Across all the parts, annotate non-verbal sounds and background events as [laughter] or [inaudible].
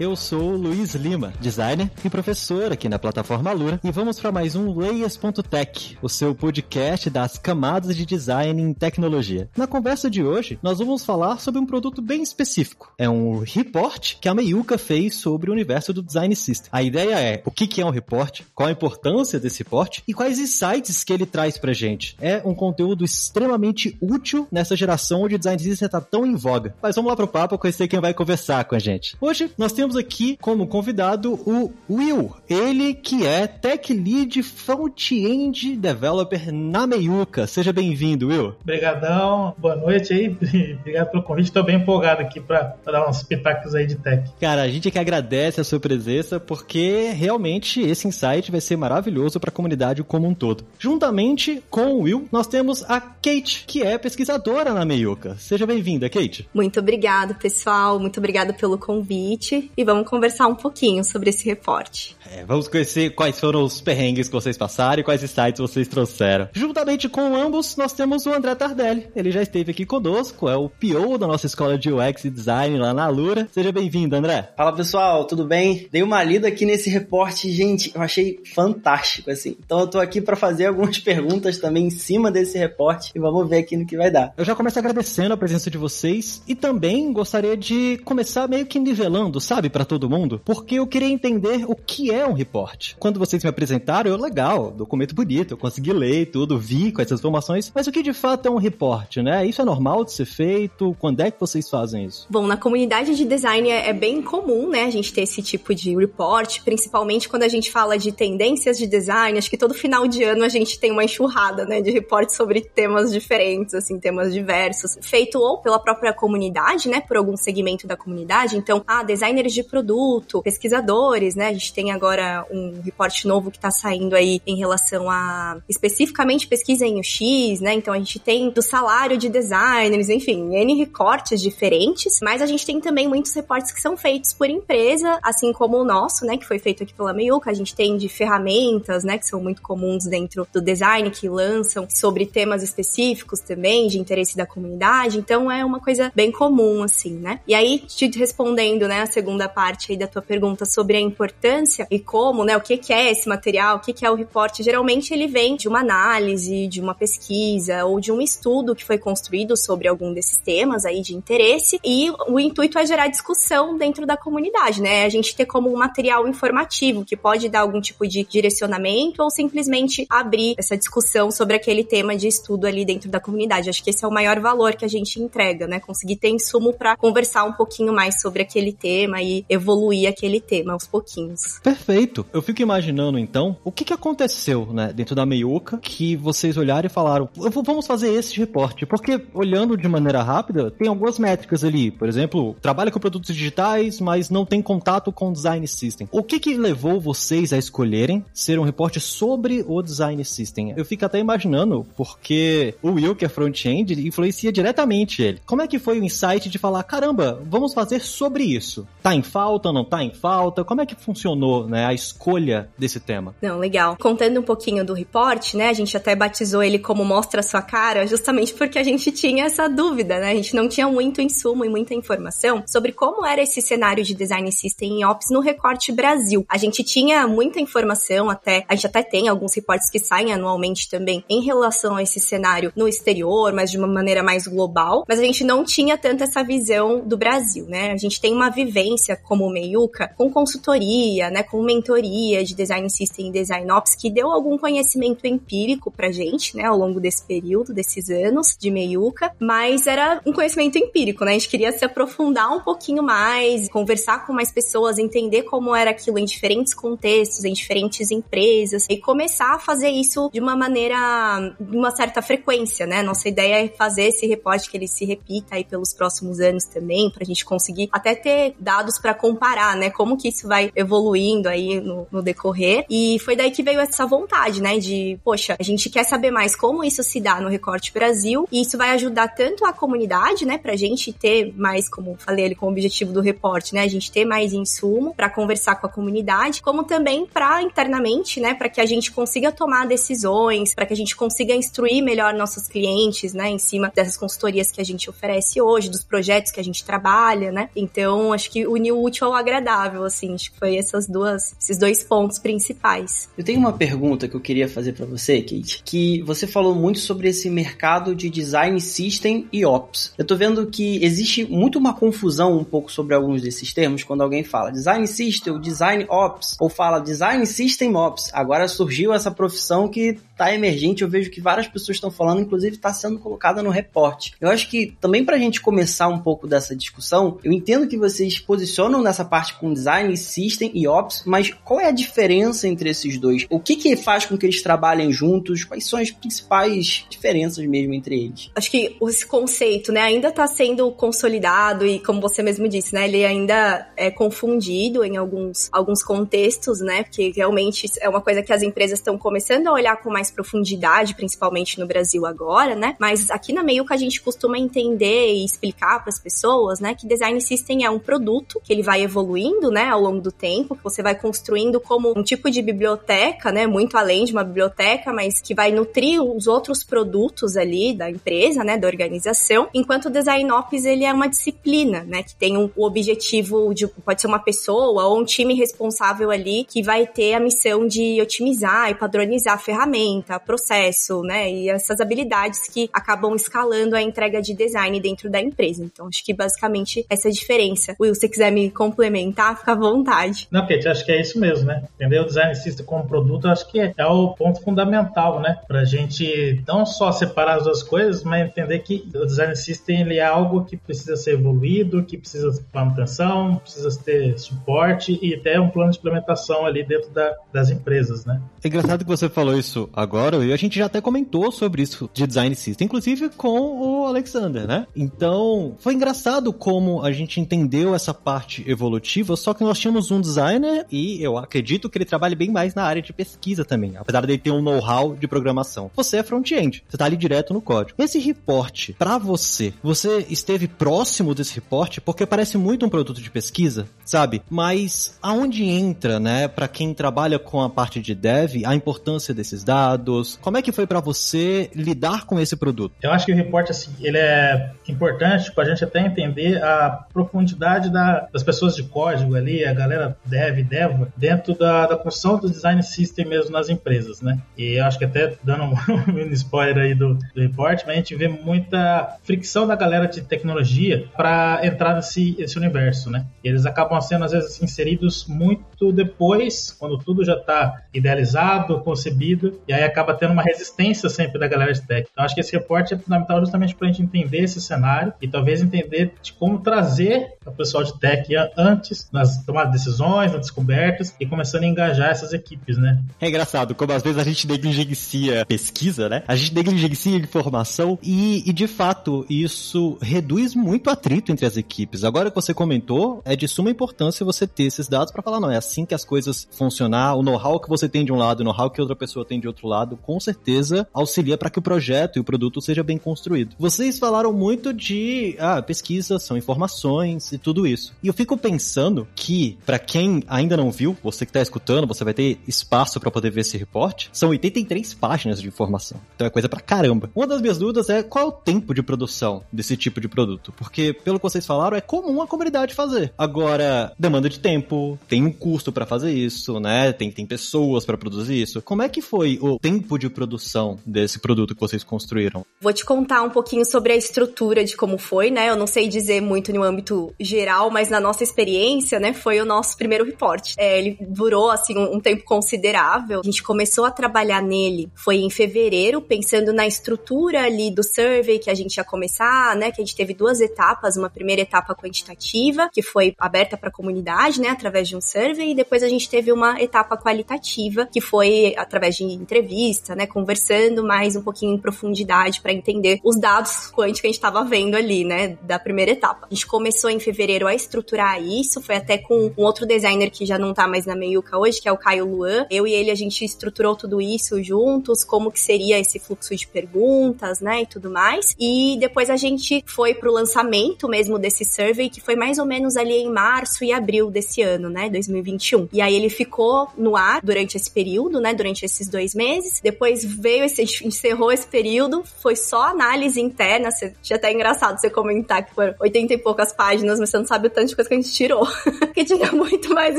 Eu sou Luiz Lima, designer e professor aqui na plataforma Alura, e vamos para mais um Layers.tech, o seu podcast das camadas de design em tecnologia. Na conversa de hoje, nós vamos falar sobre um produto bem específico. É um report que a Meiuca fez sobre o universo do design system. A ideia é o que é um report, qual a importância desse report e quais insights que ele traz pra gente. É um conteúdo extremamente útil nessa geração onde o design system está tão em voga. Mas vamos lá pro papo conhecer quem vai conversar com a gente. Hoje nós temos temos aqui como convidado o Will, ele que é Tech Lead Front-End Developer na Meiuca. Seja bem-vindo, Will. Obrigadão, boa noite aí, [laughs] obrigado pelo convite, estou bem empolgado aqui para dar uns pitacos aí de tech. Cara, a gente é que agradece a sua presença porque realmente esse insight vai ser maravilhoso para a comunidade como um todo. Juntamente com o Will, nós temos a Kate, que é pesquisadora na Meiuca. Seja bem-vinda, Kate. Muito obrigado, pessoal. Muito obrigado pelo convite e vamos conversar um pouquinho sobre esse reporte. É, vamos conhecer quais foram os perrengues que vocês passaram e quais insights vocês trouxeram. Juntamente com ambos, nós temos o André Tardelli. Ele já esteve aqui conosco, é o PO da nossa escola de UX e Design lá na Alura. Seja bem-vindo, André. Fala pessoal, tudo bem? Dei uma lida aqui nesse reporte, gente, eu achei fantástico, assim. Então eu tô aqui para fazer algumas [laughs] perguntas também em cima desse reporte e vamos ver aqui no que vai dar. Eu já começo agradecendo a presença de vocês e também gostaria de começar meio que nivelando, sabe, para todo mundo, porque eu queria entender o que é um report. Quando vocês me apresentaram, eu, legal, documento bonito, eu consegui ler tudo, vi com essas informações, mas o que de fato é um report, né? Isso é normal de ser feito? Quando é que vocês fazem isso? Bom, na comunidade de design é, é bem comum, né, a gente ter esse tipo de report, principalmente quando a gente fala de tendências de design, acho que todo final de ano a gente tem uma enxurrada, né, de reportes sobre temas diferentes, assim, temas diversos, feito ou pela própria comunidade, né, por algum segmento da comunidade, então, ah, designers de produto, pesquisadores, né, a gente tem agora um reporte novo que está saindo aí em relação a especificamente pesquisa em UX, né? Então a gente tem do salário de designers, enfim, N recortes diferentes, mas a gente tem também muitos reportes que são feitos por empresa, assim como o nosso, né? Que foi feito aqui pela Meiuca. A gente tem de ferramentas, né? Que são muito comuns dentro do design, que lançam sobre temas específicos também, de interesse da comunidade. Então é uma coisa bem comum, assim, né? E aí, te respondendo, né, a segunda parte aí da tua pergunta sobre a importância e como, né, o que, que é esse material, o que, que é o reporte, geralmente ele vem de uma análise, de uma pesquisa ou de um estudo que foi construído sobre algum desses temas aí de interesse e o intuito é gerar discussão dentro da comunidade, né? A gente ter como um material informativo que pode dar algum tipo de direcionamento ou simplesmente abrir essa discussão sobre aquele tema de estudo ali dentro da comunidade. Acho que esse é o maior valor que a gente entrega, né? Conseguir ter insumo para conversar um pouquinho mais sobre aquele tema e evoluir aquele tema aos pouquinhos. Perfeito Perfeito. Eu fico imaginando então o que, que aconteceu, né, dentro da Meiuca que vocês olharam e falaram: vamos fazer esse reporte. Porque olhando de maneira rápida, tem algumas métricas ali. Por exemplo, trabalha com produtos digitais, mas não tem contato com o design system. O que, que levou vocês a escolherem ser um reporte sobre o design system? Eu fico até imaginando, porque o Will, que é front-end, influencia diretamente ele. Como é que foi o insight de falar: caramba, vamos fazer sobre isso? Tá em falta, não tá em falta? Como é que funcionou, né? a escolha desse tema. Não, legal. Contando um pouquinho do report, né, a gente até batizou ele como Mostra Sua Cara, justamente porque a gente tinha essa dúvida, né, a gente não tinha muito insumo e muita informação sobre como era esse cenário de design system em Ops no recorte Brasil. A gente tinha muita informação até, a gente até tem alguns reportes que saem anualmente também em relação a esse cenário no exterior, mas de uma maneira mais global, mas a gente não tinha tanto essa visão do Brasil, né? A gente tem uma vivência como Meiuca com consultoria, né, com mentoria de Design System e Design Ops que deu algum conhecimento empírico pra gente, né, ao longo desse período, desses anos de meiuca, mas era um conhecimento empírico, né? A gente queria se aprofundar um pouquinho mais, conversar com mais pessoas, entender como era aquilo em diferentes contextos, em diferentes empresas e começar a fazer isso de uma maneira, de uma certa frequência, né? Nossa ideia é fazer esse reporte que ele se repita aí pelos próximos anos também, pra gente conseguir até ter dados para comparar, né? Como que isso vai evoluindo aí no, no, decorrer. E foi daí que veio essa vontade, né? De, poxa, a gente quer saber mais como isso se dá no Recorte Brasil. E isso vai ajudar tanto a comunidade, né? Pra gente ter mais, como falei ali, com o objetivo do reporte, né? A gente ter mais insumo para conversar com a comunidade, como também para internamente, né? Para que a gente consiga tomar decisões, para que a gente consiga instruir melhor nossos clientes, né? Em cima dessas consultorias que a gente oferece hoje, dos projetos que a gente trabalha, né? Então, acho que uniu o útil ao agradável, assim. Acho que foi essas duas, esses dois pontos principais. Eu tenho uma pergunta que eu queria fazer para você, Kate, que você falou muito sobre esse mercado de design system e ops. Eu tô vendo que existe muito uma confusão um pouco sobre alguns desses termos quando alguém fala design system, design ops, ou fala design system ops. Agora surgiu essa profissão que tá emergente, eu vejo que várias pessoas estão falando, inclusive está sendo colocada no reporte. Eu acho que também para a gente começar um pouco dessa discussão, eu entendo que vocês posicionam nessa parte com design system e ops, mas qual é a diferença entre esses dois? O que que faz com que eles trabalhem juntos? Quais são as principais diferenças mesmo entre eles? Acho que esse conceito, né, ainda está sendo consolidado e como você mesmo disse, né, ele ainda é confundido em alguns, alguns contextos, né, porque realmente é uma coisa que as empresas estão começando a olhar com mais profundidade, principalmente no Brasil agora, né, mas aqui na que a gente costuma entender e explicar para as pessoas, né, que design system é um produto que ele vai evoluindo, né, ao longo do tempo, que você vai construindo como um tipo de biblioteca, né, muito além de uma biblioteca, mas que vai nutrir os outros produtos ali da empresa, né, da organização, enquanto o design ops ele é uma disciplina, né, que tem um, o objetivo de pode ser uma pessoa ou um time responsável ali que vai ter a missão de otimizar e padronizar a ferramenta, processo, né, e essas habilidades que acabam escalando a entrega de design dentro da empresa. Então, acho que basicamente essa é a diferença. Will, se você quiser me complementar, fica à vontade. Não, Kate, acho que é isso mesmo, né? Entender o design system como produto, acho que é o ponto fundamental, né? Pra gente não só separar as duas coisas, mas entender que o design system ele é algo que precisa ser evoluído, que precisa de manutenção, precisa ter suporte e até um plano de implementação ali dentro da, das empresas, né? É engraçado que você falou isso agora, e a gente já até comentou sobre isso de design system, inclusive com o Alexander, né? Então, foi engraçado como a gente entendeu essa parte evolutiva, só que nós tínhamos um designer e eu acredito que ele trabalha bem mais na área de pesquisa também, apesar de ele ter um know-how de programação. Você é front-end, você tá ali direto no código. Esse report, para você, você esteve próximo desse report porque parece muito um produto de pesquisa, sabe? Mas aonde entra, né, para quem trabalha com a parte de dev, a importância desses dados? Como é que foi para você lidar com esse produto? Eu acho que o report assim, ele é importante para a gente até entender a profundidade da, das pessoas de código ali, a galera dev, deva, dentro da, da construção do design system mesmo nas empresas, né? E eu acho que até dando um [laughs] mini spoiler aí do, do report, mas a gente vê muita fricção da galera de tecnologia para entrar nesse, nesse universo, né? Eles acabam sendo às vezes inseridos muito depois, quando tudo já está idealizado, concebido, e aí acaba tendo uma resistência sempre da galera de tech. Então acho que esse report é fundamental justamente para a gente entender esse cenário e talvez entender de como trazer o pessoal de tech antes nas tomadas de decisões, nas descobertas e começando a engajar essas equipes, né? É engraçado como às vezes a gente negligencia pesquisa, né? A gente negligencia informação e, e de fato isso reduz muito atrito entre as equipes. Agora que você comentou, é de suma importância você ter esses dados para falar, não, é assim que as coisas funcionar, o know-how que você tem de um lado, o know-how que outra pessoa tem de outro lado, com certeza auxilia para que o projeto e o produto seja bem construído. Vocês falaram muito de ah, pesquisa, são informações e tudo isso. E eu fico pensando que, para quem ainda não viu, você que tá escutando, você vai ter espaço para poder ver esse report. São 83 páginas de informação. Então é coisa pra caramba. Uma das minhas dúvidas é qual é o tempo de produção desse tipo de produto? Porque, pelo que vocês falaram, é comum a comunidade fazer. Agora, demanda de tempo, tem um custo para fazer isso, né? Tem, tem pessoas para produzir isso. Como é que foi o tempo de produção desse produto que vocês construíram? Vou te contar um pouquinho sobre a estrutura de como foi, né? Eu não sei dizer muito no âmbito geral, mas na nossa experiência, né, foi o nosso primeiro report. É, ele durou, assim, um, um tempo considerável. A gente começou a trabalhar nele, foi em fevereiro, pensando na estrutura ali do survey que a gente ia começar, né, que a gente teve duas etapas, uma primeira etapa quantitativa, que foi aberta para a comunidade, né, através de um survey, e depois a gente teve uma etapa qualitativa, que foi através de entrevista, né, conversando mais um pouquinho em profundidade para entender os dados quânticos que a gente estava vendo ali, né, da primeira etapa. A gente começou em fevereiro a estrutura estruturar isso, foi até com um outro designer que já não tá mais na Meiuca hoje, que é o Caio Luan. Eu e ele, a gente estruturou tudo isso juntos, como que seria esse fluxo de perguntas, né, e tudo mais. E depois a gente foi pro lançamento mesmo desse survey, que foi mais ou menos ali em março e abril desse ano, né, 2021. E aí ele ficou no ar durante esse período, né, durante esses dois meses. Depois veio esse, [laughs] encerrou esse período, foi só análise interna. Você, até engraçado você comentar que foram 80 e poucas páginas, mas você não sabe o tanto coisa que a gente tirou. [laughs] que tinha muito mais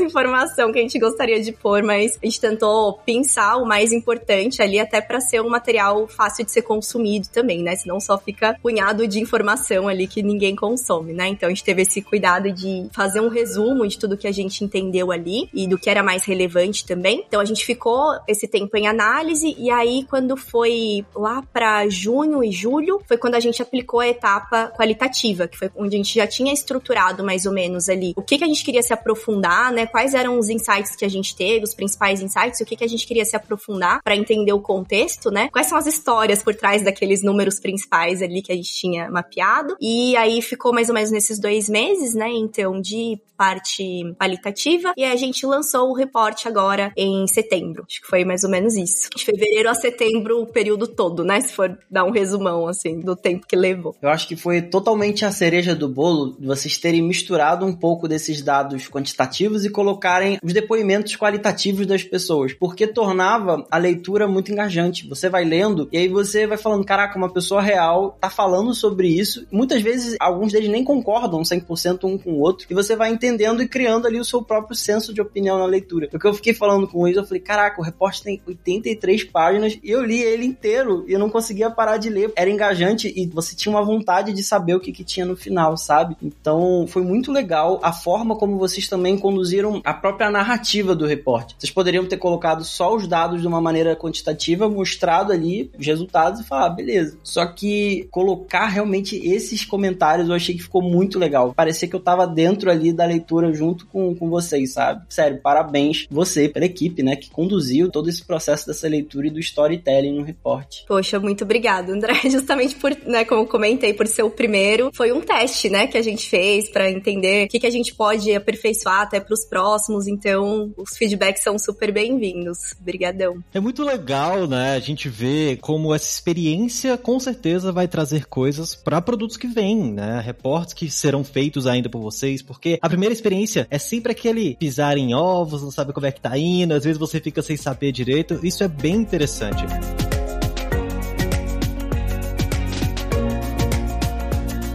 informação que a gente gostaria de pôr, mas a gente tentou pensar o mais importante ali, até para ser um material fácil de ser consumido também, né? Senão só fica punhado de informação ali que ninguém consome, né? Então a gente teve esse cuidado de fazer um resumo de tudo que a gente entendeu ali e do que era mais relevante também. Então a gente ficou esse tempo em análise e aí quando foi lá para junho e julho, foi quando a gente aplicou a etapa qualitativa, que foi onde a gente já tinha estruturado mais ou menos ali o que, que a gente queria se aprofundar, né? Quais eram os insights que a gente teve, os principais insights, o que, que a gente queria se aprofundar para entender o contexto, né? Quais são as histórias por trás daqueles números principais ali que a gente tinha mapeado. E aí ficou mais ou menos nesses dois meses, né? Então, de parte qualitativa. E a gente lançou o reporte agora em setembro. Acho que foi mais ou menos isso. De fevereiro a setembro, o período todo, né? Se for dar um resumão, assim, do tempo que levou. Eu acho que foi totalmente a cereja do bolo vocês terem misturado um pouco desses dados quantitativos e colocarem os depoimentos qualitativos das pessoas, porque tornava a leitura muito engajante. Você vai lendo e aí você vai falando, caraca, uma pessoa real tá falando sobre isso. Muitas vezes alguns deles nem concordam 100% um com o outro e você vai entendendo e criando ali o seu próprio senso de opinião na leitura. Porque eu fiquei falando com eles, eu falei, caraca, o repórter tem 83 páginas e eu li ele inteiro e eu não conseguia parar de ler. Era engajante e você tinha uma vontade de saber o que, que tinha no final, sabe? Então foi muito legal a forma como vocês também conduziram a própria narrativa do repórter. Vocês poderiam ter colocado só os dados de uma maneira quantitativa, mostrado ali os resultados e falar, ah, beleza. Só que colocar realmente esses comentários eu achei que ficou muito legal. Parecia que eu tava dentro ali da leitura junto com, com vocês, sabe? Sério, parabéns você, pela equipe, né, que conduziu todo esse processo dessa leitura e do storytelling no reporte. Poxa, muito obrigado, André. [laughs] Justamente por, né, como comentei, por ser o primeiro, foi um teste, né, que a gente fez para entender o que, que a gente pode aperfeiçoar até para os próximos. Então, os feedbacks são super bem-vindos. Obrigadão. É muito legal, né, a gente ver como essa experiência com certeza vai trazer coisas para produtos que vêm, né, reportes que serão feitos ainda por vocês, porque a primeira experiência é sempre aquele pisar em ovos, não sabe como é que tá indo, às vezes você fica sem saber direito. Isso é bem interessante.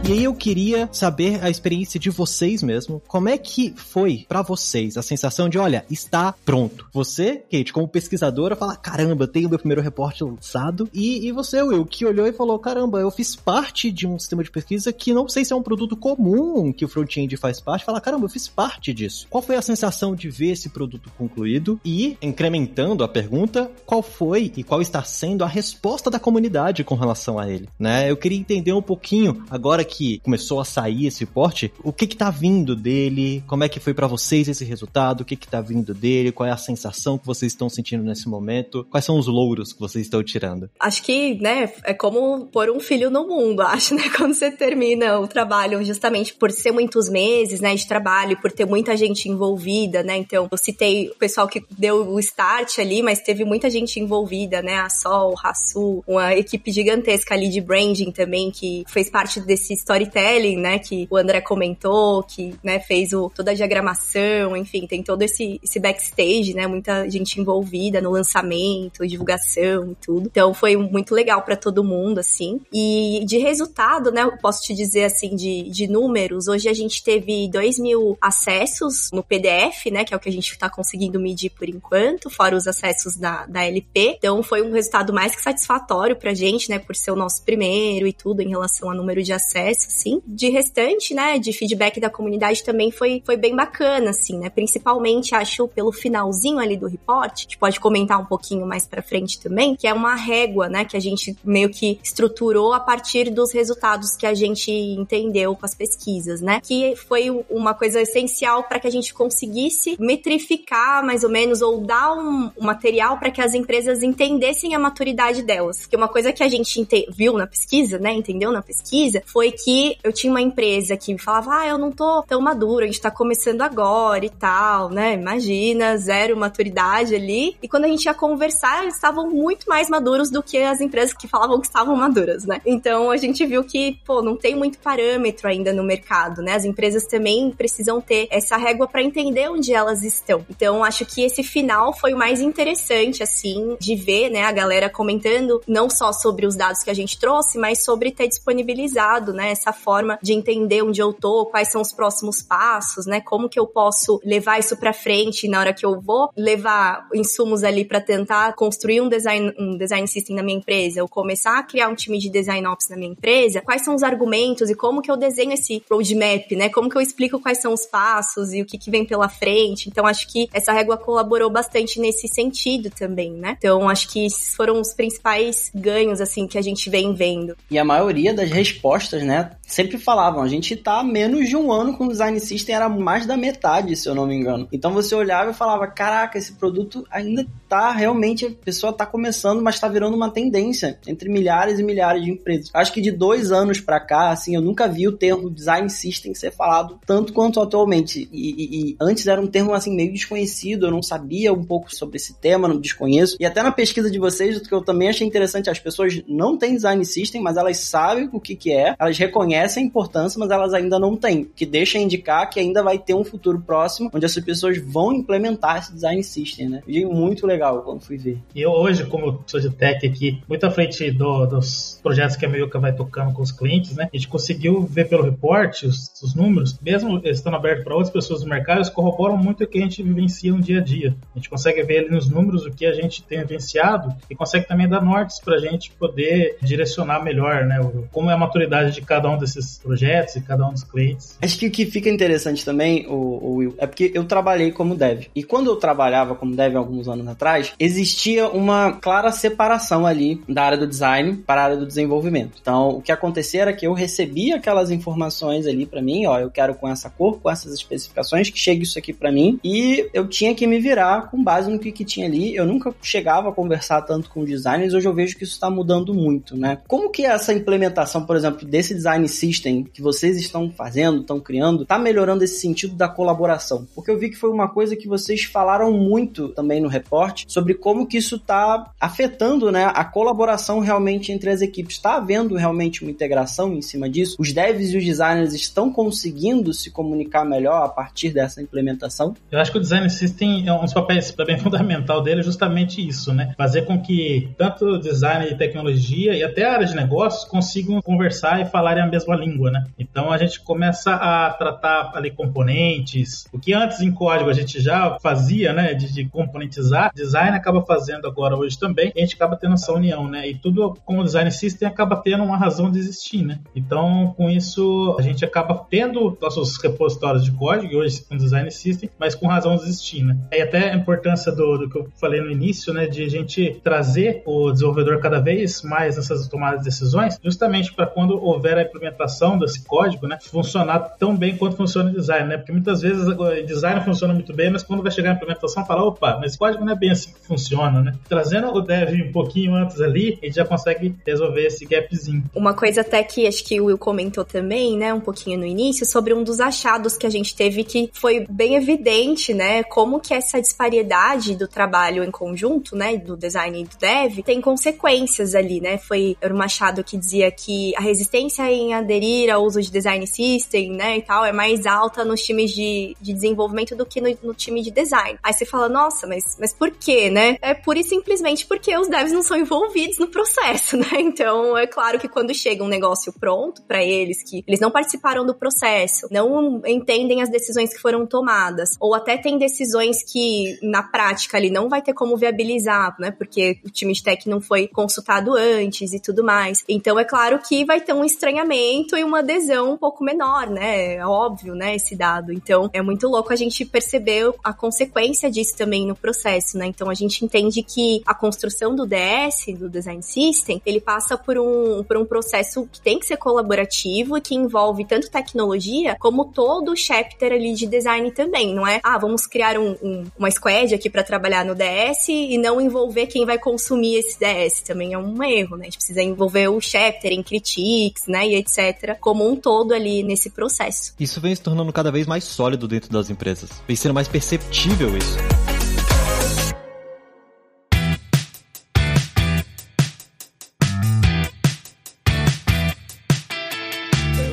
E aí eu queria saber a experiência de vocês mesmo. Como é que foi para vocês a sensação de, olha, está pronto. Você, Kate, como pesquisadora, fala, caramba, tenho meu primeiro reporte lançado. E, e você, Will, que olhou e falou, caramba, eu fiz parte de um sistema de pesquisa que não sei se é um produto comum que o front-end faz parte. Fala, caramba, eu fiz parte disso. Qual foi a sensação de ver esse produto concluído? E, incrementando a pergunta, qual foi e qual está sendo a resposta da comunidade com relação a ele? Né? Eu queria entender um pouquinho, agora que que começou a sair esse porte, o que que tá vindo dele? Como é que foi para vocês esse resultado? O que que tá vindo dele? Qual é a sensação que vocês estão sentindo nesse momento? Quais são os louros que vocês estão tirando? Acho que, né, é como pôr um filho no mundo, [laughs] acho, né? Quando você termina o trabalho, justamente por ser muitos meses, né, de trabalho, por ter muita gente envolvida, né? Então, eu citei o pessoal que deu o start ali, mas teve muita gente envolvida, né? A Sol, a Rasul, uma equipe gigantesca ali de branding também, que fez parte desse storytelling, né, que o André comentou, que, né, fez o, toda a diagramação, enfim, tem todo esse, esse backstage, né, muita gente envolvida no lançamento, divulgação e tudo. Então foi muito legal para todo mundo, assim. E de resultado, né, eu posso te dizer, assim, de, de números, hoje a gente teve 2 mil acessos no PDF, né, que é o que a gente tá conseguindo medir por enquanto, fora os acessos da, da LP. Então foi um resultado mais que satisfatório pra gente, né, por ser o nosso primeiro e tudo em relação ao número de acessos assim. De restante, né, de feedback da comunidade também foi, foi bem bacana, assim, né? Principalmente, acho, pelo finalzinho ali do report, a gente pode comentar um pouquinho mais pra frente também, que é uma régua, né, que a gente meio que estruturou a partir dos resultados que a gente entendeu com as pesquisas, né? Que foi uma coisa essencial para que a gente conseguisse metrificar, mais ou menos, ou dar um, um material para que as empresas entendessem a maturidade delas. Que uma coisa que a gente viu na pesquisa, né, entendeu na pesquisa, foi que que eu tinha uma empresa que me falava, ah, eu não tô tão madura, a gente tá começando agora e tal, né? Imagina, zero maturidade ali. E quando a gente ia conversar, eles estavam muito mais maduros do que as empresas que falavam que estavam maduras, né? Então a gente viu que, pô, não tem muito parâmetro ainda no mercado, né? As empresas também precisam ter essa régua para entender onde elas estão. Então acho que esse final foi o mais interessante, assim, de ver, né, a galera comentando não só sobre os dados que a gente trouxe, mas sobre ter disponibilizado, né, essa forma de entender onde eu tô, quais são os próximos passos, né, como que eu posso levar isso para frente na hora que eu vou levar insumos ali para tentar construir um design, um design system na minha empresa, ou começar a criar um time de design ops na minha empresa, quais são os argumentos e como que eu desenho esse roadmap, né, como que eu explico quais são os passos e o que que vem pela frente. Então acho que essa régua colaborou bastante nesse sentido também, né? Então acho que esses foram os principais ganhos assim que a gente vem vendo. E a maioria das respostas, né, интернет sempre falavam, a gente tá menos de um ano com o design system, era mais da metade, se eu não me engano. Então você olhava e falava, caraca, esse produto ainda tá realmente, a pessoa tá começando, mas tá virando uma tendência entre milhares e milhares de empresas. Acho que de dois anos para cá, assim, eu nunca vi o termo design system ser falado tanto quanto atualmente. E, e, e, antes era um termo, assim, meio desconhecido, eu não sabia um pouco sobre esse tema, não desconheço. E até na pesquisa de vocês, o que eu também achei interessante, as pessoas não têm design system, mas elas sabem o que que é, elas reconhecem a importância, mas elas ainda não têm, que deixa indicar que ainda vai ter um futuro próximo, onde essas pessoas vão implementar esse design system, né? E muito legal quando fui ver. E eu hoje, como sou de tech aqui, muito à frente do, dos projetos que a Meiuca vai tocando com os clientes, né? A gente conseguiu ver pelo reporte os, os números, mesmo estando aberto para outras pessoas do mercado, eles corroboram muito o que a gente vivencia no dia a dia. A gente consegue ver ali nos números o que a gente tem vivenciado e consegue também dar nortes para a gente poder direcionar melhor, né? Como é a maturidade de cada um desses projetos e cada um dos clientes. Acho que o que fica interessante também, o, Will, é porque eu trabalhei como dev. E quando eu trabalhava como dev alguns anos atrás, existia uma clara separação ali da área do design para a área do desenvolvimento. Então, o que acontecia era que eu recebia aquelas informações ali para mim, ó, eu quero com essa cor, com essas especificações, que chegue isso aqui para mim, e eu tinha que me virar com base no que, que tinha ali. Eu nunca chegava a conversar tanto com designers, hoje eu vejo que isso está mudando muito, né? Como que essa implementação, por exemplo, desse design system que vocês estão fazendo, estão criando, está melhorando esse sentido da colaboração? Porque eu vi que foi uma coisa que vocês falaram muito também no report, sobre como que isso está afetando né, a colaboração realmente entre as equipes. Está havendo realmente uma integração em cima disso? Os devs e os designers estão conseguindo se comunicar melhor a partir dessa implementação? Eu acho que o design system é um dos papéis bem fundamental dele é justamente isso, né? Fazer com que tanto design e tecnologia e até a área de negócios consigam conversar e falarem a mesma língua, né? Então a gente começa a tratar ali componentes, o que antes em código a gente já fazia, né, de, de componentizar, design acaba fazendo agora hoje também, a gente acaba tendo essa união, né? E tudo como design system acaba tendo uma razão de existir, né? Então, com isso, a gente acaba tendo nossos repositórios de código, hoje com design system, mas com razão de existir, né? E até a importância do, do que eu falei no início, né? De a gente trazer o desenvolvedor cada vez mais nessas tomadas de decisões, justamente para quando houver a implementação desse código, né? Funcionar tão bem quanto funciona o design, né? Porque muitas vezes o design funciona muito bem, mas quando vai chegar a implementação, fala, opa, mas esse código não é bem assim que funciona, né? Trazendo o dev um pouquinho antes ali, a gente já consegue resolver esse gapzinho. Uma coisa até que acho que o Will comentou também, né, um pouquinho no início, sobre um dos achados que a gente teve que foi bem evidente, né, como que essa disparidade do trabalho em conjunto, né, do design e do dev, tem consequências ali, né? Foi o Machado que dizia que a resistência em aderir ao uso de design system, né, e tal, é mais alta nos times de, de desenvolvimento do que no, no time de design. Aí você fala, nossa, mas, mas por quê? né? É pura e simplesmente porque os devs não são envolvidos no processo, né? [laughs] Então, é claro que quando chega um negócio pronto para eles, que eles não participaram do processo, não entendem as decisões que foram tomadas, ou até tem decisões que na prática ali não vai ter como viabilizar, né? Porque o time de tech não foi consultado antes e tudo mais. Então, é claro que vai ter um estranhamento e uma adesão um pouco menor, né? É óbvio, né? Esse dado. Então, é muito louco a gente perceber a consequência disso também no processo, né? Então a gente entende que a construção do DS, do Design System, ele passa por um, por um processo que tem que ser colaborativo e que envolve tanto tecnologia como todo o chapter ali de design também, não é? Ah, vamos criar um, um, uma squad aqui para trabalhar no DS e não envolver quem vai consumir esse DS. Também é um erro, né? A gente precisa envolver o chapter em critiques, né? E etc. como um todo ali nesse processo. Isso vem se tornando cada vez mais sólido dentro das empresas, vem sendo mais perceptível isso.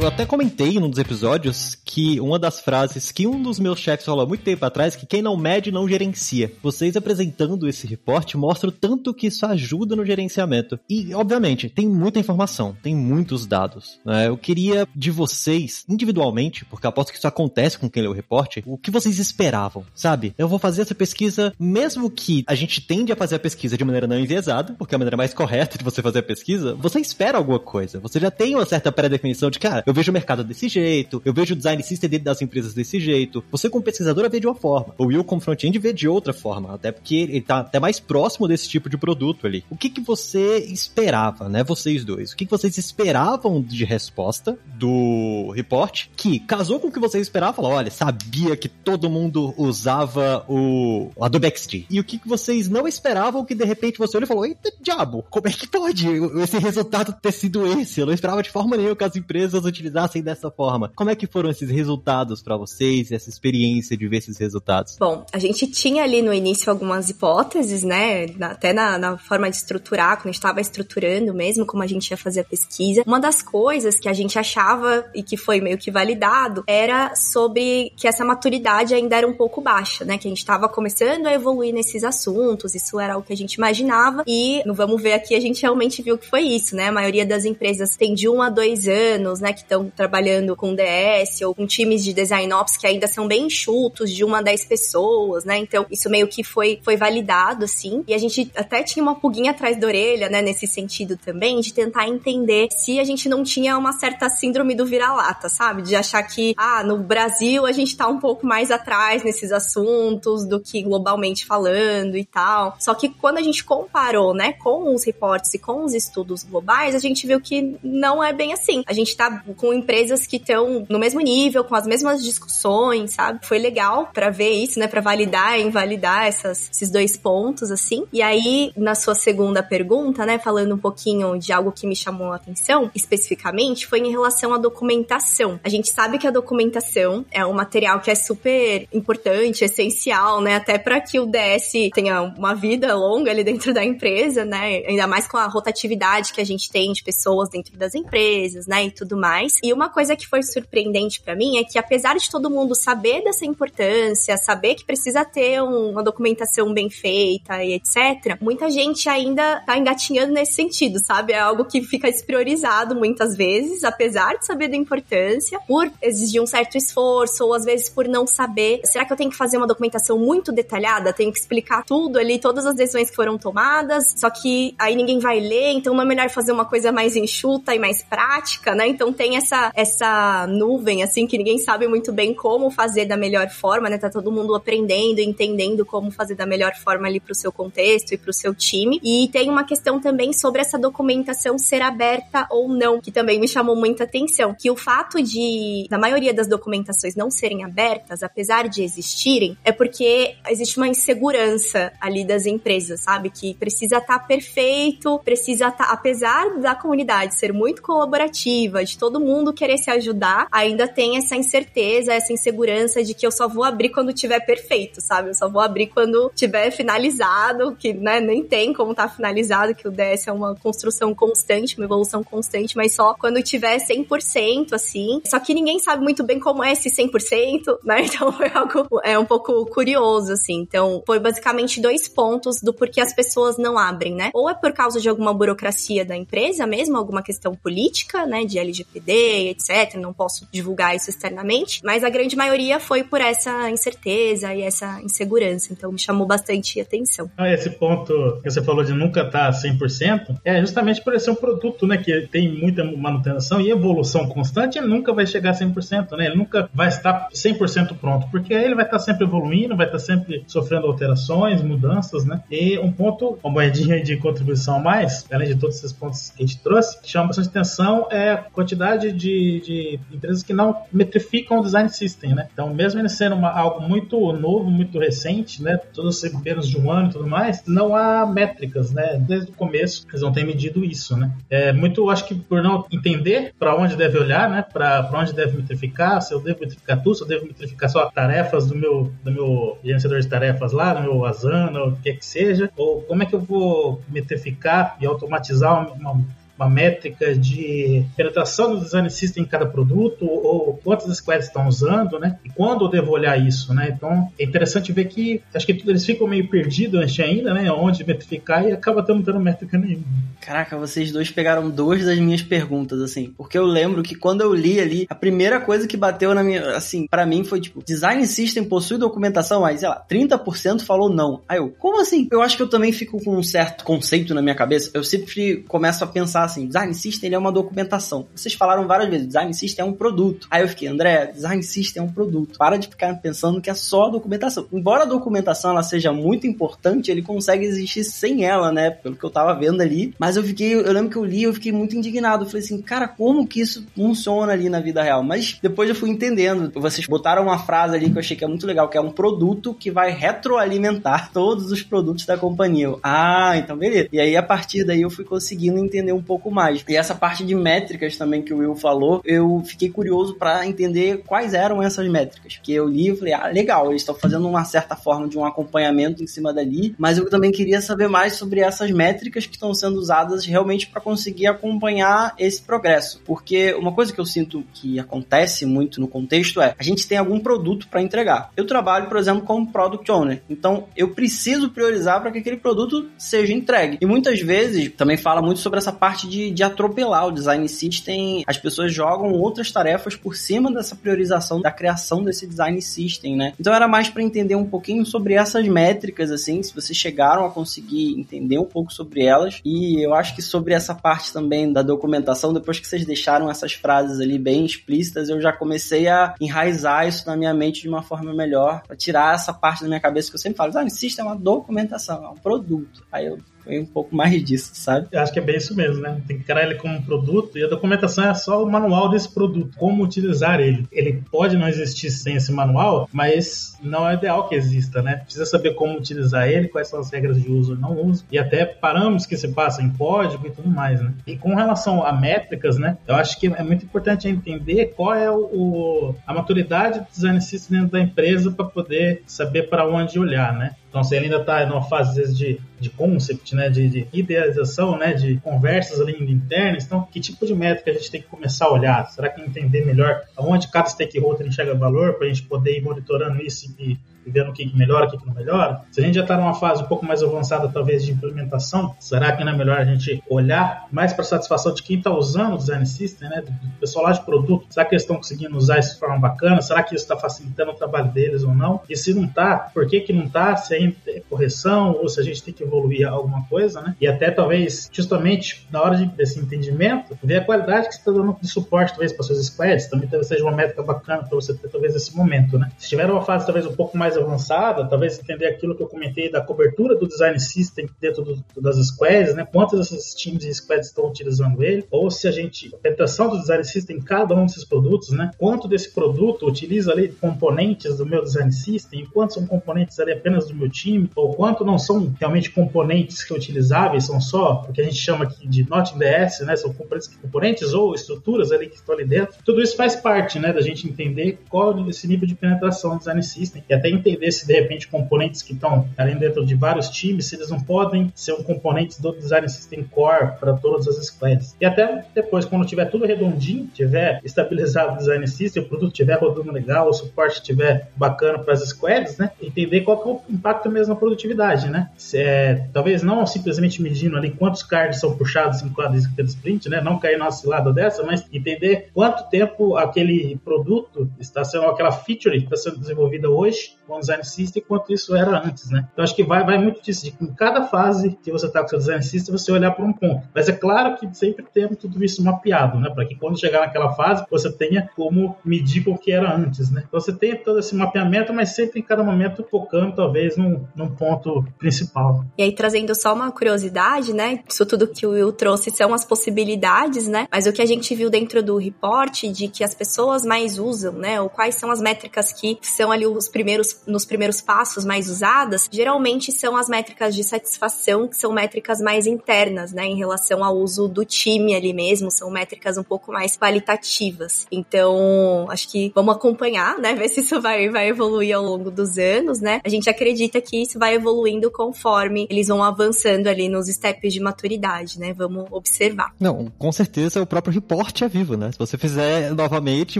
Eu até comentei num dos episódios que uma das frases que um dos meus chefes falou há muito tempo atrás, que quem não mede não gerencia. Vocês apresentando esse reporte mostram tanto que isso ajuda no gerenciamento. E, obviamente, tem muita informação, tem muitos dados. Né? Eu queria de vocês, individualmente, porque aposto que isso acontece com quem lê o reporte, o que vocês esperavam, sabe? Eu vou fazer essa pesquisa, mesmo que a gente tende a fazer a pesquisa de maneira não enviesada, porque é a maneira mais correta de você fazer a pesquisa, você espera alguma coisa. Você já tem uma certa pré-definição de, cara, eu vejo o mercado desse jeito, eu vejo o design system dentro das empresas desse jeito. Você, como pesquisadora, vê de uma forma. O Will, como front-end, vê de outra forma. Até porque ele tá até mais próximo desse tipo de produto ali. O que, que você esperava, né? Vocês dois. O que, que vocês esperavam de resposta do report que casou com o que vocês esperavam? Falou, olha, sabia que todo mundo usava o Adobe XD. E o que, que vocês não esperavam que de repente você olhou e falou, eita diabo, como é que pode esse resultado ter sido esse? Eu não esperava de forma nenhuma que as empresas utilizassem dessa forma. Como é que foram esses resultados para vocês, essa experiência de ver esses resultados? Bom, a gente tinha ali no início algumas hipóteses, né? Até na, na forma de estruturar, quando a gente estava estruturando mesmo, como a gente ia fazer a pesquisa. Uma das coisas que a gente achava e que foi meio que validado era sobre que essa maturidade ainda era um pouco baixa, né? Que a gente estava começando a evoluir nesses assuntos, isso era o que a gente imaginava. E no Vamos Ver aqui, a gente realmente viu que foi isso, né? A maioria das empresas tem de um a dois anos, né? Que estão trabalhando com DS ou com times de design ops que ainda são bem enxutos, de uma a dez pessoas, né? Então, isso meio que foi, foi validado, assim. E a gente até tinha uma pulguinha atrás da orelha, né? Nesse sentido também, de tentar entender se a gente não tinha uma certa síndrome do vira-lata, sabe? De achar que, ah, no Brasil a gente tá um pouco mais atrás nesses assuntos do que globalmente falando e tal. Só que quando a gente comparou, né, com os reportes e com os estudos globais, a gente viu que não é bem assim. A gente tá com empresas que estão no mesmo nível, com as mesmas discussões, sabe? Foi legal para ver isso, né, para validar e invalidar essas, esses dois pontos, assim. E aí, na sua segunda pergunta, né, falando um pouquinho de algo que me chamou a atenção, especificamente, foi em relação à documentação. A gente sabe que a documentação é um material que é super importante, essencial, né, até para que o DS tenha uma vida longa ali dentro da empresa, né, ainda mais com a rotatividade que a gente tem de pessoas dentro das empresas, né, e tudo mais. E uma coisa que foi surpreendente para mim é que apesar de todo mundo saber dessa importância, saber que precisa ter um, uma documentação bem feita e etc, muita gente ainda tá engatinhando nesse sentido, sabe? É algo que fica despriorizado muitas vezes, apesar de saber da importância, por exigir um certo esforço ou às vezes por não saber. Será que eu tenho que fazer uma documentação muito detalhada? Tenho que explicar tudo ali, todas as decisões que foram tomadas, só que aí ninguém vai ler, então é melhor fazer uma coisa mais enxuta e mais prática, né? Então tem essa essa nuvem assim que ninguém sabe muito bem como fazer da melhor forma, né? Tá todo mundo aprendendo, entendendo como fazer da melhor forma ali pro seu contexto e pro seu time. E tem uma questão também sobre essa documentação ser aberta ou não, que também me chamou muita atenção, que o fato de da maioria das documentações não serem abertas, apesar de existirem, é porque existe uma insegurança ali das empresas, sabe? Que precisa estar tá perfeito, precisa estar, tá, apesar da comunidade ser muito colaborativa, de todo mundo querer se ajudar, ainda tem essa incerteza, essa insegurança de que eu só vou abrir quando tiver perfeito, sabe? Eu só vou abrir quando tiver finalizado, que né, nem tem como tá finalizado, que o DS é uma construção constante, uma evolução constante, mas só quando tiver 100%, assim. Só que ninguém sabe muito bem como é esse 100%, [laughs] né? Então foi algo é um pouco curioso, assim. Então foi basicamente dois pontos do porquê as pessoas não abrem, né? Ou é por causa de alguma burocracia da empresa mesmo, alguma questão política, né, de LGPD, etc. Não posso divulgar isso externamente, mas a grande maioria foi por essa incerteza e essa insegurança. Então me chamou bastante atenção. Ah, esse ponto que você falou de nunca estar 100%, é justamente por ser um produto, né, que tem muita manutenção e evolução constante, ele nunca vai chegar a 100%, né? Ele nunca vai estar 100% pronto, porque ele vai estar sempre evoluindo, vai estar sempre sofrendo alterações, mudanças, né? E um ponto, uma moedinha de contribuição a mais, além de todos esses pontos que a gente trouxe, que chama bastante atenção é a quantidade de, de empresas que não metrificam o design system, né? Então, mesmo ele sendo uma, algo muito novo, muito recente, né? Todos menos de um ano e tudo mais, não há métricas, né? Desde o começo eles não têm medido isso, né? É muito, acho que por não entender para onde deve olhar, né? Para onde deve metrificar, se eu devo metrificar tudo, se eu devo metrificar só tarefas do meu, do meu gerenciador de tarefas lá, do meu Asana, o que é que seja, ou como é que eu vou metrificar e automatizar uma uma métrica de penetração do design system em cada produto, ou quantas squads estão usando, né? E quando eu devo olhar isso, né? Então, é interessante ver que acho que eles ficam meio perdidos ainda, né? Onde metrificar e acaba tendo métrica nenhuma. Caraca, vocês dois pegaram duas das minhas perguntas, assim. Porque eu lembro que quando eu li ali, a primeira coisa que bateu na minha, assim, para mim foi tipo, design system possui documentação? Aí, sei lá, 30% falou não. Aí eu, como assim? Eu acho que eu também fico com um certo conceito na minha cabeça. Eu sempre começo a pensar assim, design system ele é uma documentação. Vocês falaram várias vezes, design system é um produto. Aí eu fiquei, André, design system é um produto. Para de ficar pensando que é só documentação. Embora a documentação ela seja muito importante, ele consegue existir sem ela, né? Pelo que eu tava vendo ali. Mas eu fiquei, eu lembro que eu li, eu fiquei muito indignado. Eu falei assim, cara, como que isso funciona ali na vida real? Mas depois eu fui entendendo. Vocês botaram uma frase ali que eu achei que é muito legal, que é um produto que vai retroalimentar [laughs] todos os produtos da companhia. Eu, ah, então beleza. E aí a partir daí eu fui conseguindo entender um pouco mais. E essa parte de métricas também que o Will falou, eu fiquei curioso para entender quais eram essas métricas. Porque eu li e falei, ah, legal, eles estão fazendo uma certa forma de um acompanhamento em cima dali, mas eu também queria saber mais sobre essas métricas que estão sendo usadas realmente para conseguir acompanhar esse progresso. Porque uma coisa que eu sinto que acontece muito no contexto é, a gente tem algum produto para entregar. Eu trabalho, por exemplo, como product owner, então eu preciso priorizar para que aquele produto seja entregue. E muitas vezes também fala muito sobre essa parte de, de atropelar o design system. As pessoas jogam outras tarefas por cima dessa priorização da criação desse design system, né? Então era mais para entender um pouquinho sobre essas métricas, assim, se vocês chegaram a conseguir entender um pouco sobre elas. E eu acho que sobre essa parte também da documentação, depois que vocês deixaram essas frases ali bem explícitas, eu já comecei a enraizar isso na minha mente de uma forma melhor, para tirar essa parte da minha cabeça que eu sempre falo, design system é uma documentação, é um produto. Aí eu foi um pouco mais disso, sabe? Eu acho que é bem isso mesmo, né? Tem que criar ele como um produto e a documentação é só o manual desse produto, como utilizar ele. Ele pode não existir sem esse manual, mas não é ideal que exista, né? Precisa saber como utilizar ele, quais são as regras de uso e não uso, e até parâmetros que se passam em código e tudo mais, né? E com relação a métricas, né? Eu acho que é muito importante entender qual é o, a maturidade do design system dentro da empresa para poder saber para onde olhar, né? Então, ele ainda está numa fase, vezes, de, de concept, né, de, de, idealização, né, de conversas ali internas, então, que tipo de métrica a gente tem que começar a olhar? Será que entender melhor aonde cada stakeholder enxerga valor para a gente poder ir monitorando isso e e vendo o que melhora, o que não melhora. Se a gente já está numa fase um pouco mais avançada, talvez, de implementação, será que não é melhor a gente olhar mais para a satisfação de quem está usando o design system, né? Do pessoal lá de produto? Será que eles estão conseguindo usar isso de forma bacana? Será que isso está facilitando o trabalho deles ou não? E se não está, por que, que não está? Se ainda é correção ou se a gente tem que evoluir alguma coisa, né? E até talvez, justamente na hora de, desse entendimento, ver a qualidade que você está dando de suporte, talvez, para suas squads, também talvez seja uma métrica bacana para você ter, talvez, nesse momento, né? Se tiver uma fase, talvez, um pouco mais avançada, talvez entender aquilo que eu comentei da cobertura do design system dentro do, das squads, né? Quantos desses times e squads estão utilizando ele, ou se a gente a penetração do design system em cada um desses produtos, né? Quanto desse produto utiliza ali componentes do meu design system, e quantos são componentes ali apenas do meu time, ou quanto não são realmente componentes que utilizáveis, são só o que a gente chama aqui de not in DS, né? São componentes, componentes ou estruturas ali que estão ali dentro. Tudo isso faz parte, né, da gente entender qual é esse nível de penetração do design system e até entender se de repente componentes que estão ali dentro de vários times, se eles não podem ser um componente do Design System Core para todas as squads. E até depois, quando tiver tudo redondinho, tiver estabilizado o Design System, o produto tiver rodando legal, o suporte estiver bacana para as squads, né? Entender qual que é o impacto mesmo na produtividade, né? Se é, talvez não simplesmente medindo ali quantos cards são puxados em cada sprint, né? Não cair na cilada dessa, mas entender quanto tempo aquele produto está sendo, aquela feature está sendo desenvolvida hoje, com o design system quanto isso era antes, né? Então acho que vai, vai muito disso, em cada fase que você está com o seu design system, você olhar para um ponto. Mas é claro que sempre temos tudo isso mapeado, né? Para que quando chegar naquela fase, você tenha como medir com o que era antes, né? Então você tem todo esse mapeamento, mas sempre em cada momento focando talvez num, num ponto principal. E aí trazendo só uma curiosidade, né? Isso tudo que o Will trouxe são as possibilidades, né? Mas o que a gente viu dentro do report de que as pessoas mais usam, né? Ou quais são as métricas que são ali os primeiros nos primeiros passos mais usadas, geralmente são as métricas de satisfação, que são métricas mais internas, né? Em relação ao uso do time ali mesmo, são métricas um pouco mais qualitativas. Então, acho que vamos acompanhar, né? Ver se isso vai, vai evoluir ao longo dos anos, né? A gente acredita que isso vai evoluindo conforme eles vão avançando ali nos steps de maturidade, né? Vamos observar. Não, com certeza o próprio report é vivo, né? Se você fizer novamente,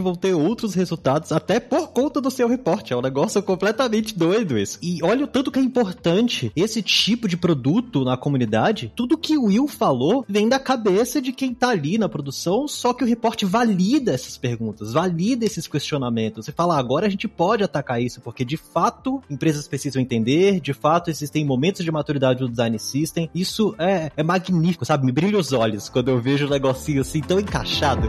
vão ter outros resultados, até por conta do seu report. É um negócio completamente doido isso. E olha o tanto que é importante esse tipo de produto na comunidade. Tudo que o Will falou vem da cabeça de quem tá ali na produção, só que o report valida essas perguntas, valida esses questionamentos. Você fala, ah, agora a gente pode atacar isso, porque de fato empresas precisam entender, de fato existem momentos de maturidade do design system. Isso é, é magnífico, sabe? Me brilha os olhos quando eu vejo um negocinho assim tão encaixado.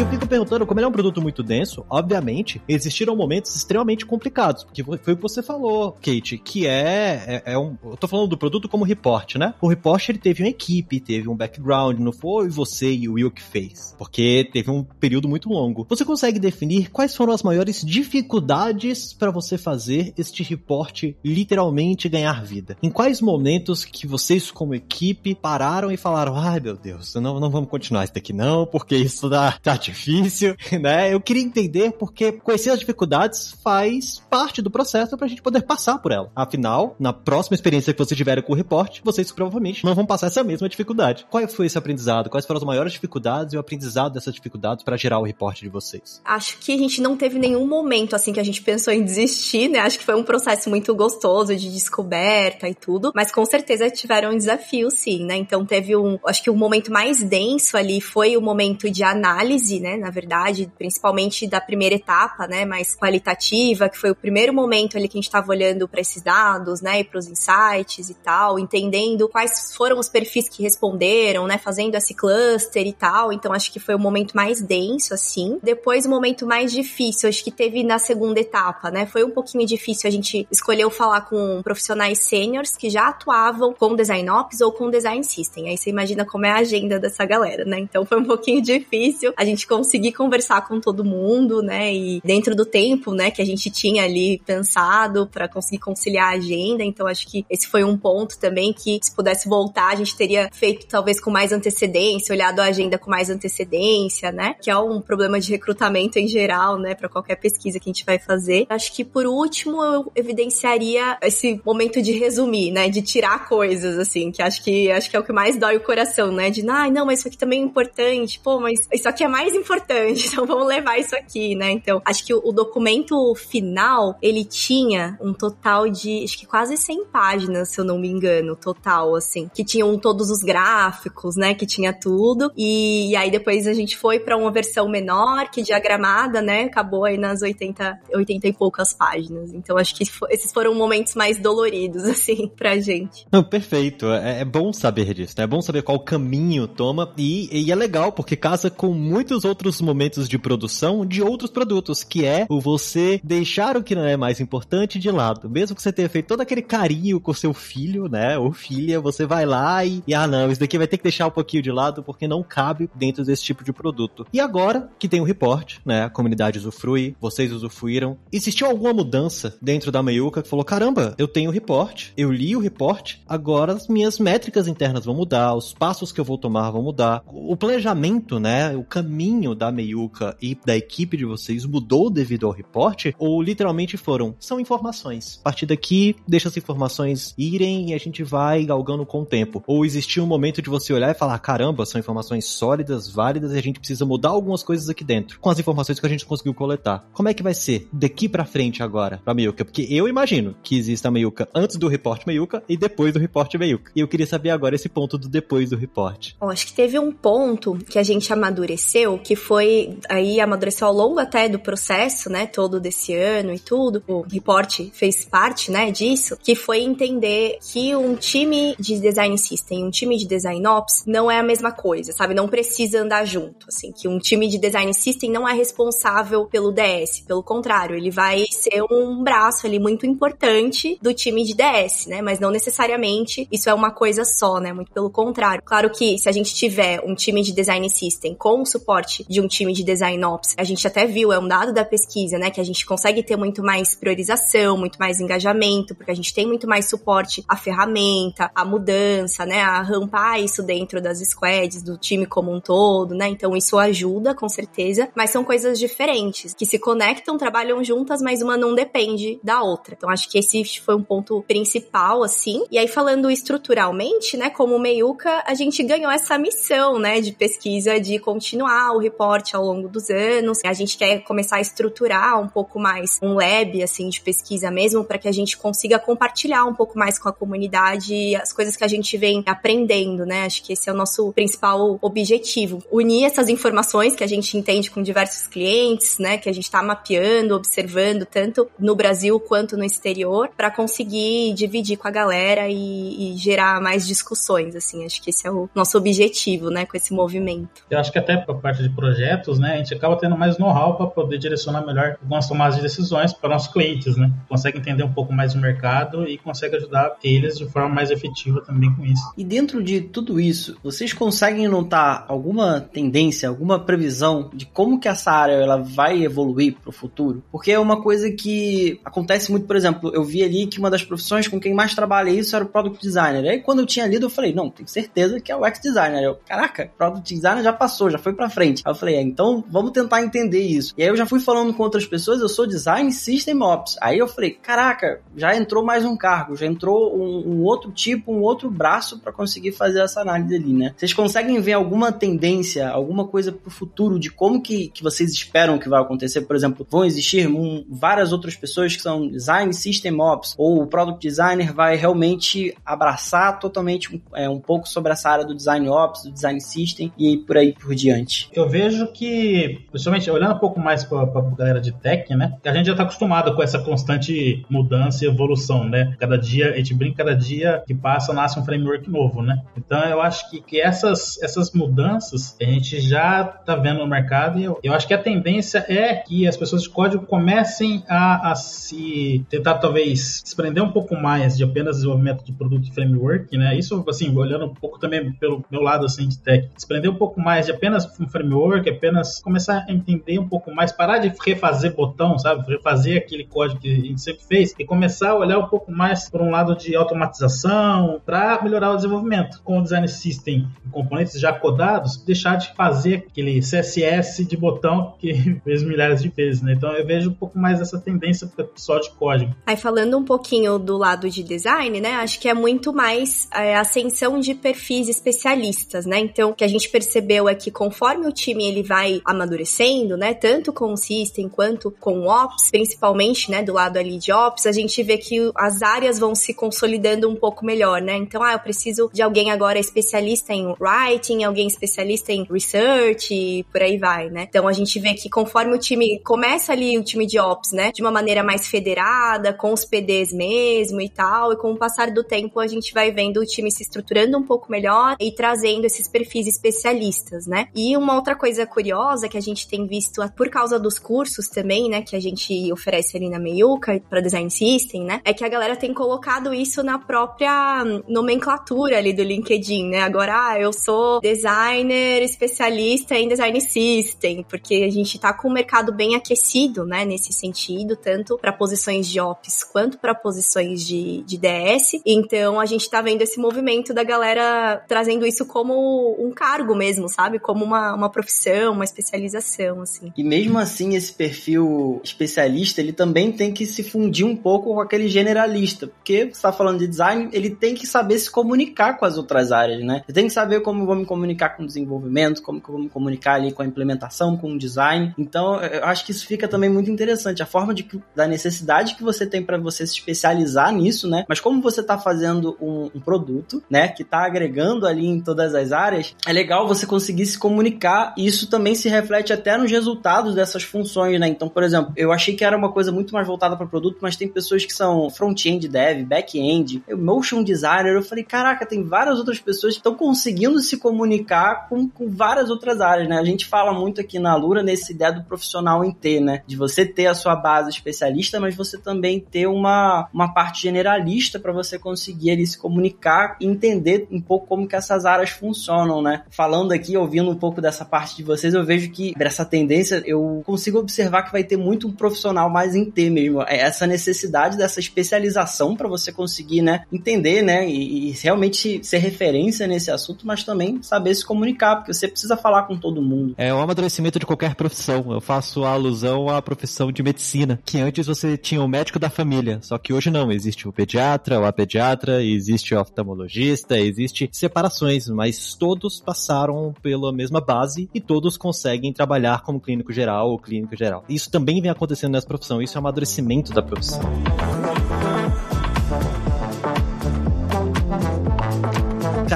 E eu fico perguntando, como ele é um produto muito denso, obviamente, existiram momentos extremamente complicados, porque foi o que você falou, Kate, que é, é, é, um... Eu tô falando do produto como report, né? O report, ele teve uma equipe, teve um background, não foi você e o Will que fez, porque teve um período muito longo. Você consegue definir quais foram as maiores dificuldades para você fazer este report literalmente ganhar vida? Em quais momentos que vocês, como equipe, pararam e falaram, ai meu Deus, não, não vamos continuar isso daqui não, porque isso dá, tá difícil, [laughs] né? Eu queria entender porque conhecer as dificuldades faz parte do processo pra gente poder passar por ela. Afinal, na próxima experiência que vocês tiverem com o report, vocês provavelmente não vão passar essa mesma dificuldade. Qual foi esse aprendizado? Quais foram as maiores dificuldades e o aprendizado dessas dificuldades para gerar o report de vocês? Acho que a gente não teve nenhum momento assim que a gente pensou em desistir, né? Acho que foi um processo muito gostoso de descoberta e tudo, mas com certeza tiveram desafios sim, né? Então teve um, acho que o momento mais denso ali foi o momento de análise né, na verdade, principalmente da primeira etapa, né, mais qualitativa, que foi o primeiro momento ali que a gente estava olhando para esses dados, né, e para os insights e tal, entendendo quais foram os perfis que responderam, né, fazendo esse cluster e tal. Então acho que foi o momento mais denso assim. Depois o momento mais difícil, acho que teve na segunda etapa, né? Foi um pouquinho difícil a gente escolheu falar com profissionais sêniores que já atuavam com design ops ou com design system. Aí você imagina como é a agenda dessa galera, né? Então foi um pouquinho difícil a gente conseguir conversar com todo mundo, né? E dentro do tempo, né, que a gente tinha ali pensado para conseguir conciliar a agenda. Então acho que esse foi um ponto também que se pudesse voltar, a gente teria feito talvez com mais antecedência, olhado a agenda com mais antecedência, né? Que é um problema de recrutamento em geral, né, para qualquer pesquisa que a gente vai fazer. Acho que por último eu evidenciaria esse momento de resumir, né, de tirar coisas assim, que acho que acho que é o que mais dói o coração, né? De, ai, ah, não, mas isso aqui também é importante. Pô, mas isso aqui é mais importante, [laughs] então vamos levar isso aqui, né? Então, acho que o, documento final, ele tinha um total de, acho que quase 100 páginas, se eu não me engano, total, assim, que tinham todos os gráficos, né? Que tinha tudo. E, e aí depois a gente foi para uma versão menor, que diagramada, né? Acabou aí nas 80, 80 e poucas páginas. Então, acho que esses foram momentos mais doloridos, [laughs] assim, pra gente. Não, perfeito. É, é bom saber disso, né? É bom saber qual caminho toma. E, e é legal, porque casa com muitos outros momentos de produção de outros produtos, que é o você deixar o que não é mais importante de lado. Mesmo que você tenha feito todo aquele carinho com seu filho, né, ou filha, você vai lá e, e ah não, isso daqui vai ter que deixar um pouquinho de lado porque não cabe dentro desse tipo de produto. E agora que tem o report, né, a comunidade usufrui, vocês usufruíram, existiu alguma mudança dentro da Meiuca que falou, caramba, eu tenho o report, eu li o report, agora as minhas métricas internas vão mudar, os passos que eu vou tomar vão mudar, o planejamento, né, o caminho caminho da Meiuca e da equipe de vocês mudou devido ao reporte? Ou literalmente foram, são informações. A partir daqui, deixa as informações irem e a gente vai galgando com o tempo. Ou existiu um momento de você olhar e falar: caramba, são informações sólidas, válidas e a gente precisa mudar algumas coisas aqui dentro, com as informações que a gente conseguiu coletar. Como é que vai ser daqui para frente agora pra Meiuca? Porque eu imagino que exista a Meiuca antes do reporte Meiuca e depois do reporte Meiuca. E eu queria saber agora esse ponto do depois do reporte. Bom, acho que teve um ponto que a gente amadureceu que foi aí amadureceu ao longo até do processo, né, todo desse ano e tudo. O report fez parte, né, disso, que foi entender que um time de design system, um time de design ops não é a mesma coisa, sabe? Não precisa andar junto, assim, que um time de design system não é responsável pelo DS, pelo contrário, ele vai ser um braço ali muito importante do time de DS, né? Mas não necessariamente isso é uma coisa só, né? Muito pelo contrário. Claro que se a gente tiver um time de design system com o suporte de um time de design ops, a gente até viu, é um dado da pesquisa, né, que a gente consegue ter muito mais priorização, muito mais engajamento, porque a gente tem muito mais suporte à ferramenta, à mudança, né, a rampar isso dentro das squads, do time como um todo, né? Então isso ajuda, com certeza, mas são coisas diferentes, que se conectam, trabalham juntas, mas uma não depende da outra. Então acho que esse foi um ponto principal, assim. E aí falando estruturalmente, né, como Meiuca, a gente ganhou essa missão, né, de pesquisa de continuar reporte ao longo dos anos. A gente quer começar a estruturar um pouco mais um lab, assim, de pesquisa mesmo, para que a gente consiga compartilhar um pouco mais com a comunidade as coisas que a gente vem aprendendo, né? Acho que esse é o nosso principal objetivo. Unir essas informações que a gente entende com diversos clientes, né? Que a gente está mapeando, observando, tanto no Brasil quanto no exterior, para conseguir dividir com a galera e, e, gerar mais discussões, assim. Acho que esse é o nosso objetivo, né? Com esse movimento. Eu acho que até por parte de projetos, né? A gente acaba tendo mais know-how para poder direcionar melhor algumas tomadas de decisões para nossos clientes, né? Consegue entender um pouco mais o mercado e consegue ajudar eles de forma mais efetiva também com isso. E dentro de tudo isso, vocês conseguem notar alguma tendência, alguma previsão de como que essa área ela vai evoluir para o futuro? Porque é uma coisa que acontece muito, por exemplo, eu vi ali que uma das profissões com quem mais trabalha isso era o product designer. Aí quando eu tinha lido, eu falei, não, tenho certeza que é o UX designer. Eu, caraca, product designer já passou, já foi para frente. Aí eu falei, é, então vamos tentar entender isso. E aí eu já fui falando com outras pessoas, eu sou design system ops. Aí eu falei, caraca, já entrou mais um cargo, já entrou um, um outro tipo, um outro braço para conseguir fazer essa análise ali, né? Vocês conseguem ver alguma tendência, alguma coisa pro futuro de como que, que vocês esperam que vai acontecer? Por exemplo, vão existir um, várias outras pessoas que são design system ops, ou o product designer vai realmente abraçar totalmente é, um pouco sobre essa área do design ops, do design system e por aí por diante. Eu vejo que, principalmente olhando um pouco mais para a galera de tech, né? A gente já está acostumado com essa constante mudança e evolução, né? Cada dia, a gente brinca, cada dia que passa nasce um framework novo, né? Então eu acho que, que essas, essas mudanças a gente já está vendo no mercado e eu, eu acho que a tendência é que as pessoas de código comecem a, a se tentar talvez desprender um pouco mais de apenas desenvolvimento de produto e framework, né? Isso, assim, olhando um pouco também pelo meu lado, assim, de tech, desprender um pouco mais de apenas um framework, apenas começar a entender um pouco mais, parar de refazer botão, sabe? Refazer aquele código que a gente sempre fez e começar a olhar um pouco mais por um lado de automatização para melhorar o desenvolvimento. Com o design system, componentes já codados, deixar de fazer aquele CSS de botão que [laughs] fez milhares de vezes, né? Então eu vejo um pouco mais essa tendência só de código. Aí falando um pouquinho do lado de design, né? Acho que é muito mais é, ascensão de perfis especialistas, né? Então o que a gente percebeu é que conforme o time ele vai amadurecendo, né? Tanto com o System quanto com o Ops, principalmente, né? Do lado ali de Ops, a gente vê que as áreas vão se consolidando um pouco melhor, né? Então, ah, eu preciso de alguém agora especialista em writing, alguém especialista em research e por aí vai, né? Então a gente vê que conforme o time começa ali, o time de Ops, né? De uma maneira mais federada, com os PDs mesmo e tal, e com o passar do tempo a gente vai vendo o time se estruturando um pouco melhor e trazendo esses perfis especialistas, né? E uma outra coisa curiosa que a gente tem visto por causa dos cursos também, né, que a gente oferece ali na Meiuca para design system, né, é que a galera tem colocado isso na própria nomenclatura ali do LinkedIn, né? Agora, ah, eu sou designer especialista em design system, porque a gente tá com o mercado bem aquecido, né, nesse sentido, tanto para posições de ops quanto para posições de, de DS. Então, a gente tá vendo esse movimento da galera trazendo isso como um cargo mesmo, sabe? Como uma, uma profissão, uma especialização, assim. E mesmo assim, esse perfil especialista, ele também tem que se fundir um pouco com aquele generalista, porque você está falando de design, ele tem que saber se comunicar com as outras áreas, né? Ele tem que saber como eu vou me comunicar com o desenvolvimento, como eu vou me comunicar ali com a implementação, com o design. Então, eu acho que isso fica também muito interessante, a forma de, da necessidade que você tem para você se especializar nisso, né? Mas como você está fazendo um, um, produto, né, que está agregando ali em todas as áreas, é legal você conseguir se comunicar isso também se reflete até nos resultados dessas funções, né? Então, por exemplo, eu achei que era uma coisa muito mais voltada para produto, mas tem pessoas que são front-end dev, back-end, motion designer. Eu falei, caraca, tem várias outras pessoas que estão conseguindo se comunicar com, com várias outras áreas, né? A gente fala muito aqui na Lura nessa ideia do profissional em T, né? De você ter a sua base especialista, mas você também ter uma, uma parte generalista para você conseguir ali se comunicar e entender um pouco como que essas áreas funcionam, né? Falando aqui, ouvindo um pouco dessa parte de vocês, eu vejo que essa tendência, eu consigo observar que vai ter muito um profissional mais em T mesmo. É essa necessidade dessa especialização para você conseguir, né, entender, né, e, e, realmente ser referência nesse assunto, mas também saber se comunicar, porque você precisa falar com todo mundo. É o amadurecimento de qualquer profissão. Eu faço alusão à profissão de medicina, que antes você tinha o médico da família, só que hoje não. Existe o pediatra, o apediatra, existe o oftalmologista, existe separações, mas todos passaram pela mesma base e todos conseguem trabalhar como clínico geral ou clínico geral. Isso também vem acontecendo nessa profissão, isso é o amadurecimento da profissão.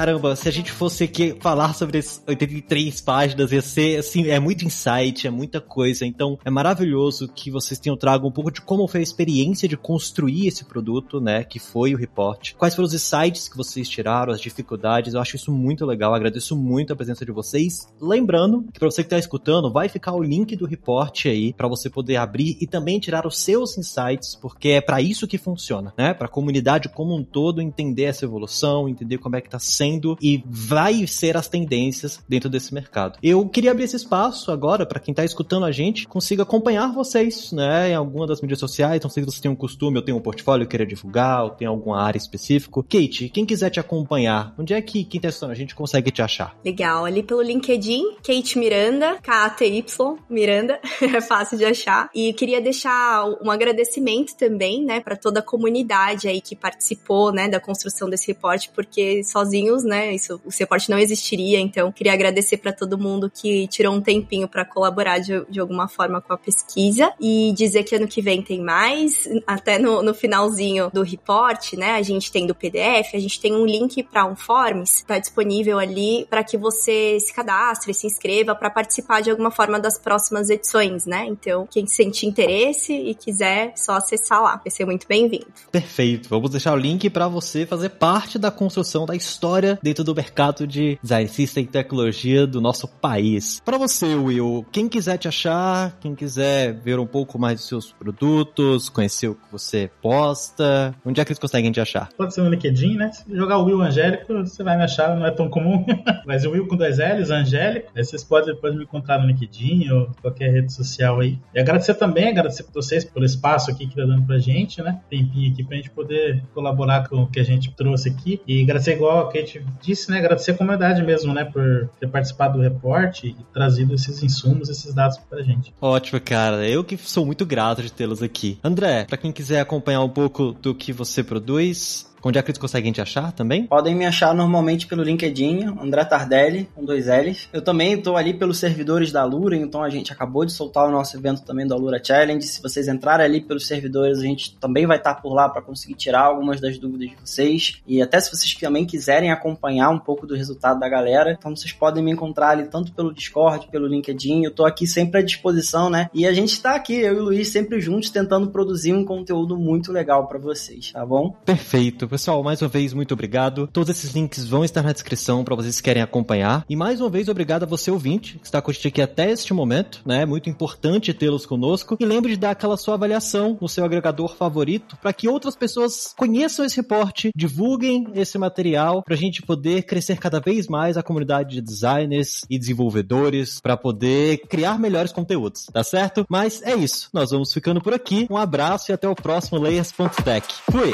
Caramba, se a gente fosse aqui falar sobre as 83 páginas, ia ser, assim, é muito insight, é muita coisa. Então, é maravilhoso que vocês tenham trago um pouco de como foi a experiência de construir esse produto, né, que foi o report. Quais foram os insights que vocês tiraram, as dificuldades. Eu acho isso muito legal, agradeço muito a presença de vocês. Lembrando que para você que está escutando, vai ficar o link do report aí para você poder abrir e também tirar os seus insights, porque é para isso que funciona, né? Para a comunidade como um todo entender essa evolução, entender como é que tá sendo e vai ser as tendências dentro desse mercado. Eu queria abrir esse espaço agora para quem está escutando a gente consiga acompanhar vocês, né, em alguma das mídias sociais. Não sei se você tem um costume, eu tenho um portfólio, queira divulgar, ou tem alguma área específica. Kate, quem quiser te acompanhar, onde é que quem está escutando a gente consegue te achar? Legal, ali pelo LinkedIn, Kate Miranda, K-A-T-Y, Miranda, [laughs] é fácil de achar. E queria deixar um agradecimento também, né, para toda a comunidade aí que participou, né, da construção desse reporte, porque sozinho né? Isso, o suporte não existiria, então queria agradecer para todo mundo que tirou um tempinho para colaborar de, de alguma forma com a pesquisa e dizer que ano que vem tem mais, até no, no finalzinho do report, né? A gente tem do PDF, a gente tem um link para um Forms, tá disponível ali para que você se cadastre, se inscreva para participar de alguma forma das próximas edições, né? Então, quem sentir interesse e quiser, só acessar lá. Vai ser muito bem-vindo. Perfeito. Vamos deixar o link para você fazer parte da construção da história história dentro do mercado de design system e tecnologia do nosso país. Para você, Will, quem quiser te achar, quem quiser ver um pouco mais dos seus produtos, conhecer o que você posta, onde é que eles conseguem te achar? Pode ser no LinkedIn, né? Se jogar Will Angélico, você vai me achar, não é tão comum. [laughs] Mas o Will com dois L's, Angélico, aí vocês podem depois me encontrar no LinkedIn ou qualquer rede social aí. E agradecer também, agradecer por vocês pelo espaço aqui que tá dando pra gente, né? Tempinho aqui pra gente poder colaborar com o que a gente trouxe aqui. E agradecer igual a Kate gente disse, né, agradecer a comunidade mesmo, né, por ter participado do reporte e trazido esses insumos, esses dados pra gente. Ótimo, cara. Eu que sou muito grato de tê-los aqui. André, para quem quiser acompanhar um pouco do que você produz, Onde é que eles conseguem te achar também? Podem me achar normalmente pelo LinkedIn, André Tardelli, com dois L's. Eu também estou ali pelos servidores da Lura, então a gente acabou de soltar o nosso evento também do Lura Challenge. Se vocês entrarem ali pelos servidores, a gente também vai estar por lá para conseguir tirar algumas das dúvidas de vocês. E até se vocês também quiserem acompanhar um pouco do resultado da galera, então vocês podem me encontrar ali tanto pelo Discord, pelo LinkedIn. Eu estou aqui sempre à disposição, né? E a gente está aqui, eu e o Luiz, sempre juntos, tentando produzir um conteúdo muito legal para vocês, tá bom? Perfeito. Pessoal, mais uma vez, muito obrigado. Todos esses links vão estar na descrição para vocês que querem acompanhar. E mais uma vez, obrigado a você, ouvinte, que está gente aqui até este momento, né? É muito importante tê-los conosco. E lembre de dar aquela sua avaliação no seu agregador favorito para que outras pessoas conheçam esse reporte, divulguem esse material para a gente poder crescer cada vez mais a comunidade de designers e desenvolvedores para poder criar melhores conteúdos, tá certo? Mas é isso. Nós vamos ficando por aqui. Um abraço e até o próximo Layers.tech. Fui!